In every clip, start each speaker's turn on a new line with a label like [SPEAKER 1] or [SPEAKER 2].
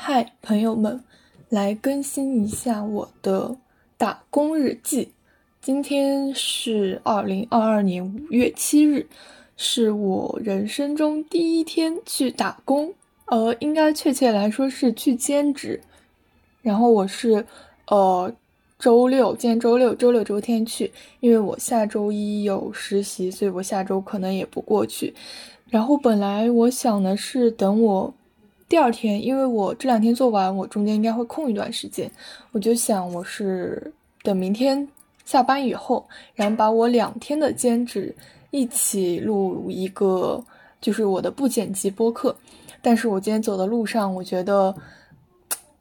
[SPEAKER 1] 嗨，朋友们，来更新一下我的打工日记。今天是二零二二年五月七日，是我人生中第一天去打工，呃，应该确切来说是去兼职。然后我是呃周六，今天周六，周六周天去，因为我下周一有实习，所以我下周可能也不过去。然后本来我想的是等我。第二天，因为我这两天做完，我中间应该会空一段时间，我就想我是等明天下班以后，然后把我两天的兼职一起录一个，就是我的不剪辑播客。但是我今天走的路上，我觉得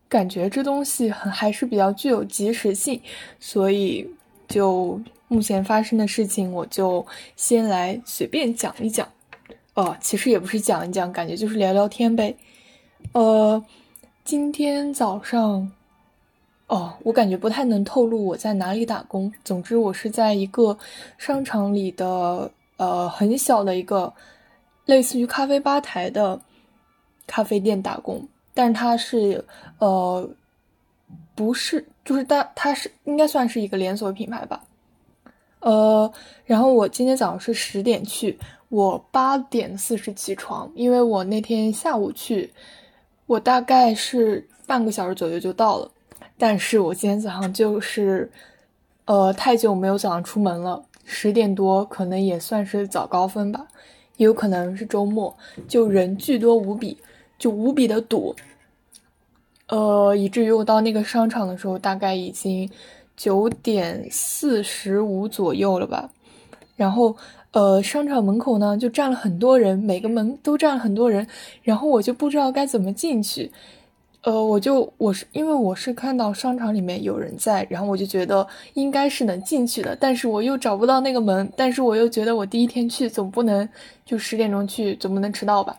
[SPEAKER 1] 感觉这东西很还是比较具有及时性，所以就目前发生的事情，我就先来随便讲一讲。哦，其实也不是讲一讲，感觉就是聊聊天呗。呃，今天早上，哦，我感觉不太能透露我在哪里打工。总之，我是在一个商场里的呃很小的一个类似于咖啡吧台的咖啡店打工，但是它是呃不是，就是它它是应该算是一个连锁品牌吧。呃，然后我今天早上是十点去，我八点四十起床，因为我那天下午去。我大概是半个小时左右就到了，但是我今天早上就是，呃，太久没有早上出门了，十点多可能也算是早高峰吧，也有可能是周末，就人巨多无比，就无比的堵，呃，以至于我到那个商场的时候，大概已经九点四十五左右了吧，然后。呃，商场门口呢就站了很多人，每个门都站了很多人，然后我就不知道该怎么进去。呃，我就我是因为我是看到商场里面有人在，然后我就觉得应该是能进去的，但是我又找不到那个门，但是我又觉得我第一天去总不能就十点钟去，总不能迟到吧？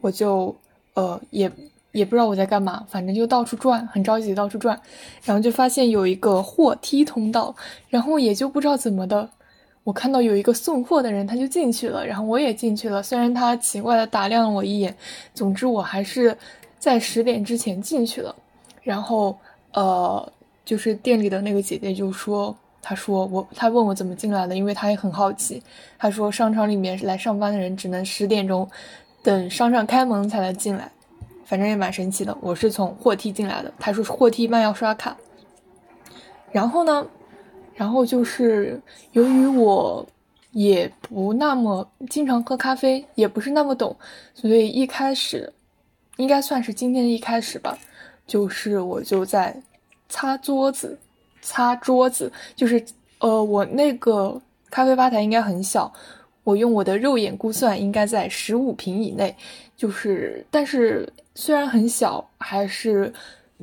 [SPEAKER 1] 我就呃也也不知道我在干嘛，反正就到处转，很着急到处转，然后就发现有一个货梯通道，然后也就不知道怎么的。我看到有一个送货的人，他就进去了，然后我也进去了。虽然他奇怪的打量了我一眼，总之我还是在十点之前进去了。然后，呃，就是店里的那个姐姐就说：“她说我，她问我怎么进来的，因为她也很好奇。她说商场里面来上班的人只能十点钟等商场开门才能进来，反正也蛮神奇的。我是从货梯进来的，她说货梯一般要刷卡。然后呢？”然后就是由于我也不那么经常喝咖啡，也不是那么懂，所以一开始应该算是今天的一开始吧。就是我就在擦桌子，擦桌子，就是呃，我那个咖啡吧台应该很小，我用我的肉眼估算应该在十五平以内。就是，但是虽然很小，还是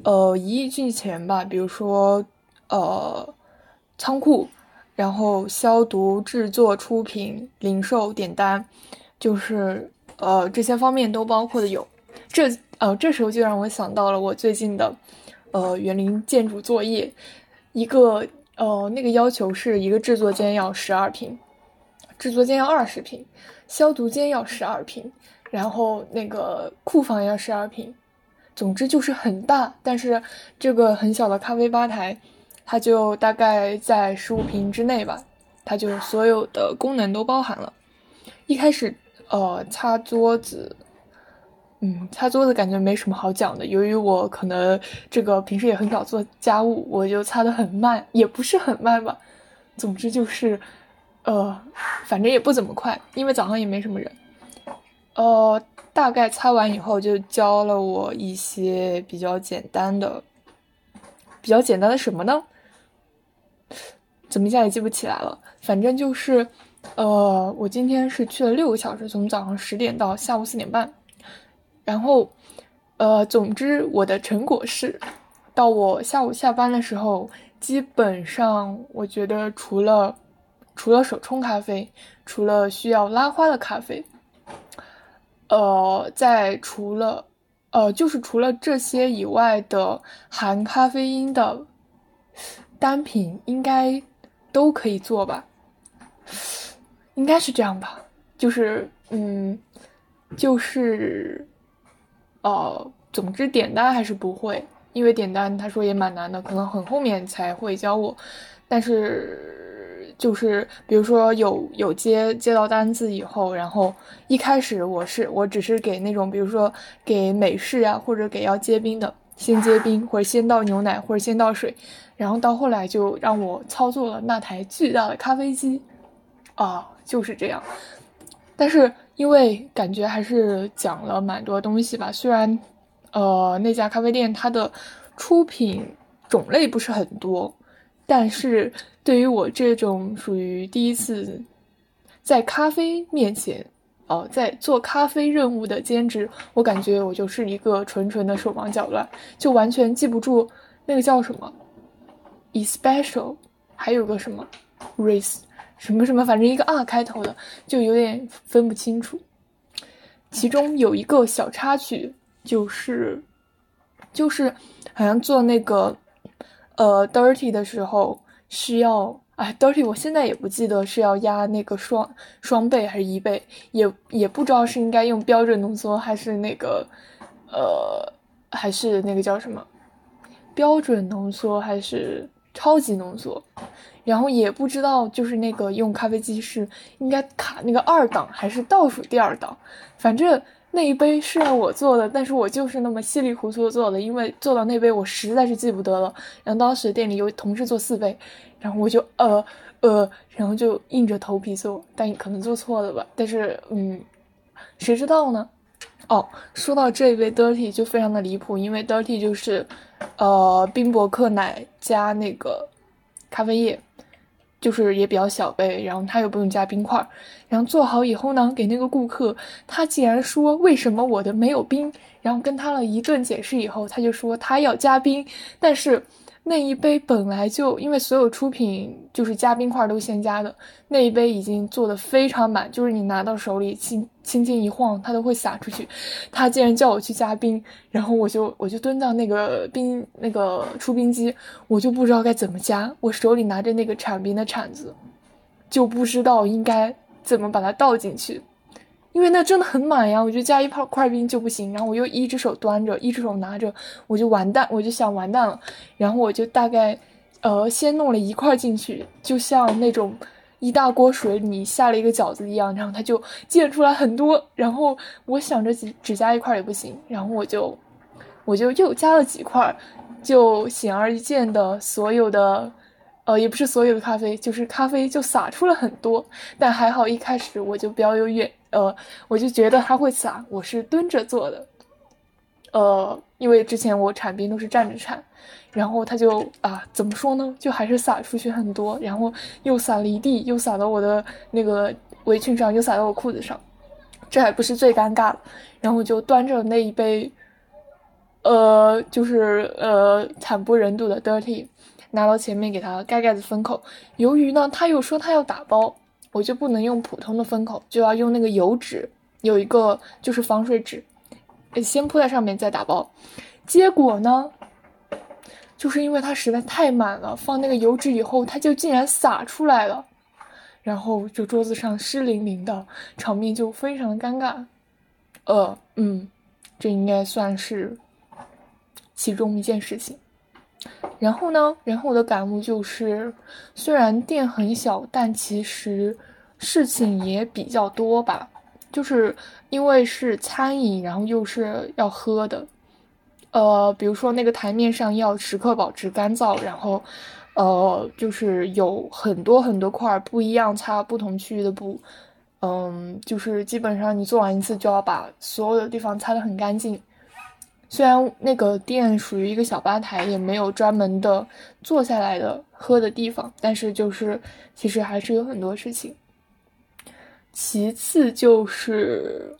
[SPEAKER 1] 呃一应俱全吧。比如说呃。仓库，然后消毒、制作、出品、零售、点单，就是呃这些方面都包括的有。这呃这时候就让我想到了我最近的呃园林建筑作业，一个呃那个要求是一个制作间要十二平，制作间要二十平，消毒间要十二平，然后那个库房要十二平，总之就是很大，但是这个很小的咖啡吧台。它就大概在十五平之内吧，它就所有的功能都包含了。一开始，呃，擦桌子，嗯，擦桌子感觉没什么好讲的。由于我可能这个平时也很少做家务，我就擦的很慢，也不是很慢吧。总之就是，呃，反正也不怎么快，因为早上也没什么人。呃，大概擦完以后，就教了我一些比较简单的，比较简单的什么呢？怎么一下也记不起来了？反正就是，呃，我今天是去了六个小时，从早上十点到下午四点半。然后，呃，总之我的成果是，到我下午下班的时候，基本上我觉得除了除了手冲咖啡，除了需要拉花的咖啡，呃，在除了呃，就是除了这些以外的含咖啡因的单品，应该。都可以做吧，应该是这样吧。就是，嗯，就是，呃，总之点单还是不会，因为点单他说也蛮难的，可能很后面才会教我。但是就是比如说有有接接到单子以后，然后一开始我是我只是给那种比如说给美式啊或者给要接冰的，先接冰或者先倒牛奶或者先倒水，然后到后来就让我操作了那台巨大的咖啡机，啊就是这样。但是因为感觉还是讲了蛮多东西吧，虽然。呃，那家咖啡店它的出品种类不是很多，但是对于我这种属于第一次在咖啡面前，哦，在做咖啡任务的兼职，我感觉我就是一个纯纯的手忙脚乱，就完全记不住那个叫什么，especial，还有个什么，race，什么什么，反正一个 R 开头的，就有点分不清楚。其中有一个小插曲。就是，就是，好像做那个，呃，dirty 的时候是要，哎，dirty，我现在也不记得是要压那个双双倍还是一倍，也也不知道是应该用标准浓缩还是那个，呃，还是那个叫什么，标准浓缩还是超级浓缩，然后也不知道就是那个用咖啡机是应该卡那个二档还是倒数第二档，反正。那一杯是让我做的，但是我就是那么稀里糊涂做的，因为做到那杯我实在是记不得了。然后当时店里有同事做四杯，然后我就呃呃，然后就硬着头皮做，但可能做错了吧。但是嗯，谁知道呢？哦，说到这一杯 dirty 就非常的离谱，因为 dirty 就是呃冰博克奶加那个咖啡液。就是也比较小杯，然后他又不用加冰块，然后做好以后呢，给那个顾客，他竟然说为什么我的没有冰，然后跟他了一顿解释以后，他就说他要加冰，但是。那一杯本来就因为所有出品就是加冰块都先加的，那一杯已经做的非常满，就是你拿到手里轻轻轻一晃，它都会洒出去。他竟然叫我去加冰，然后我就我就蹲到那个冰那个出冰机，我就不知道该怎么加，我手里拿着那个铲冰的铲子，就不知道应该怎么把它倒进去。因为那真的很满呀，我就加一泡块冰就不行，然后我又一只手端着，一只手拿着，我就完蛋，我就想完蛋了，然后我就大概，呃，先弄了一块进去，就像那种一大锅水你下了一个饺子一样，然后它就溅出来很多，然后我想着只只加一块也不行，然后我就，我就又加了几块，就显而易见的所有的。呃，也不是所有的咖啡，就是咖啡就洒出了很多，但还好一开始我就比较有远，呃，我就觉得它会洒，我是蹲着做的，呃，因为之前我铲冰都是站着铲，然后它就啊，怎么说呢，就还是洒出去很多，然后又洒了一地，又洒到我的那个围裙上，又洒到我裤子上，这还不是最尴尬的，然后我就端着那一杯，呃，就是呃惨不忍睹的 dirty。拿到前面给他盖盖子封口，由于呢他又说他要打包，我就不能用普通的封口，就要用那个油纸，有一个就是防水纸，先铺在上面再打包。结果呢，就是因为它实在太满了，放那个油纸以后，它就竟然洒出来了，然后就桌子上湿淋淋的，场面就非常的尴尬。呃，嗯，这应该算是其中一件事情。然后呢？然后我的感悟就是，虽然店很小，但其实事情也比较多吧。就是因为是餐饮，然后又是要喝的，呃，比如说那个台面上要时刻保持干燥，然后，呃，就是有很多很多块不一样擦不同区域的布，嗯，就是基本上你做完一次就要把所有的地方擦得很干净。虽然那个店属于一个小吧台，也没有专门的坐下来的喝的地方，但是就是其实还是有很多事情。其次就是，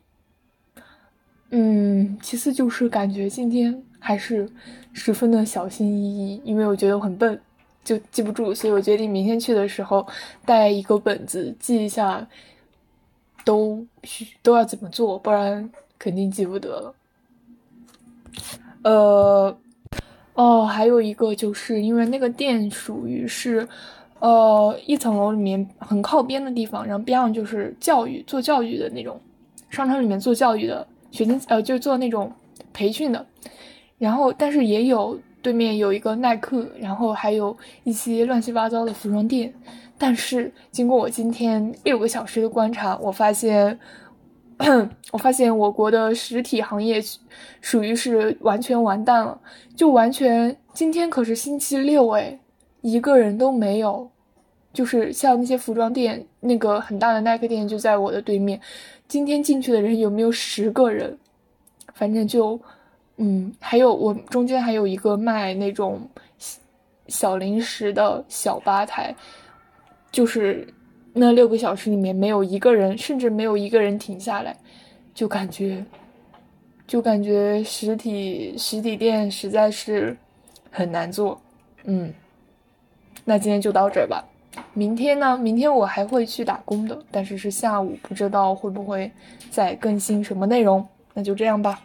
[SPEAKER 1] 嗯，其次就是感觉今天还是十分的小心翼翼，因为我觉得我很笨，就记不住，所以我决定明天去的时候带一个本子记一下，都需都要怎么做，不然肯定记不得了。呃，哦，还有一个就是因为那个店属于是，呃，一层楼里面很靠边的地方，然后边上就是教育做教育的那种，商场里面做教育的学生，呃，就做那种培训的，然后但是也有对面有一个耐克，然后还有一些乱七八糟的服装店。但是经过我今天六个小时的观察，我发现，我发现我国的实体行业属于是完全完蛋了，就完全今天可是星期六哎，一个人都没有。就是像那些服装店，那个很大的耐克店就在我的对面。今天进去的人有没有十个人？反正就，嗯，还有我中间还有一个卖那种小零食的小吧台，就是那六个小时里面没有一个人，甚至没有一个人停下来，就感觉，就感觉实体实体店实在是很难做。嗯，那今天就到这儿吧。明天呢？明天我还会去打工的，但是是下午，不知道会不会再更新什么内容。那就这样吧。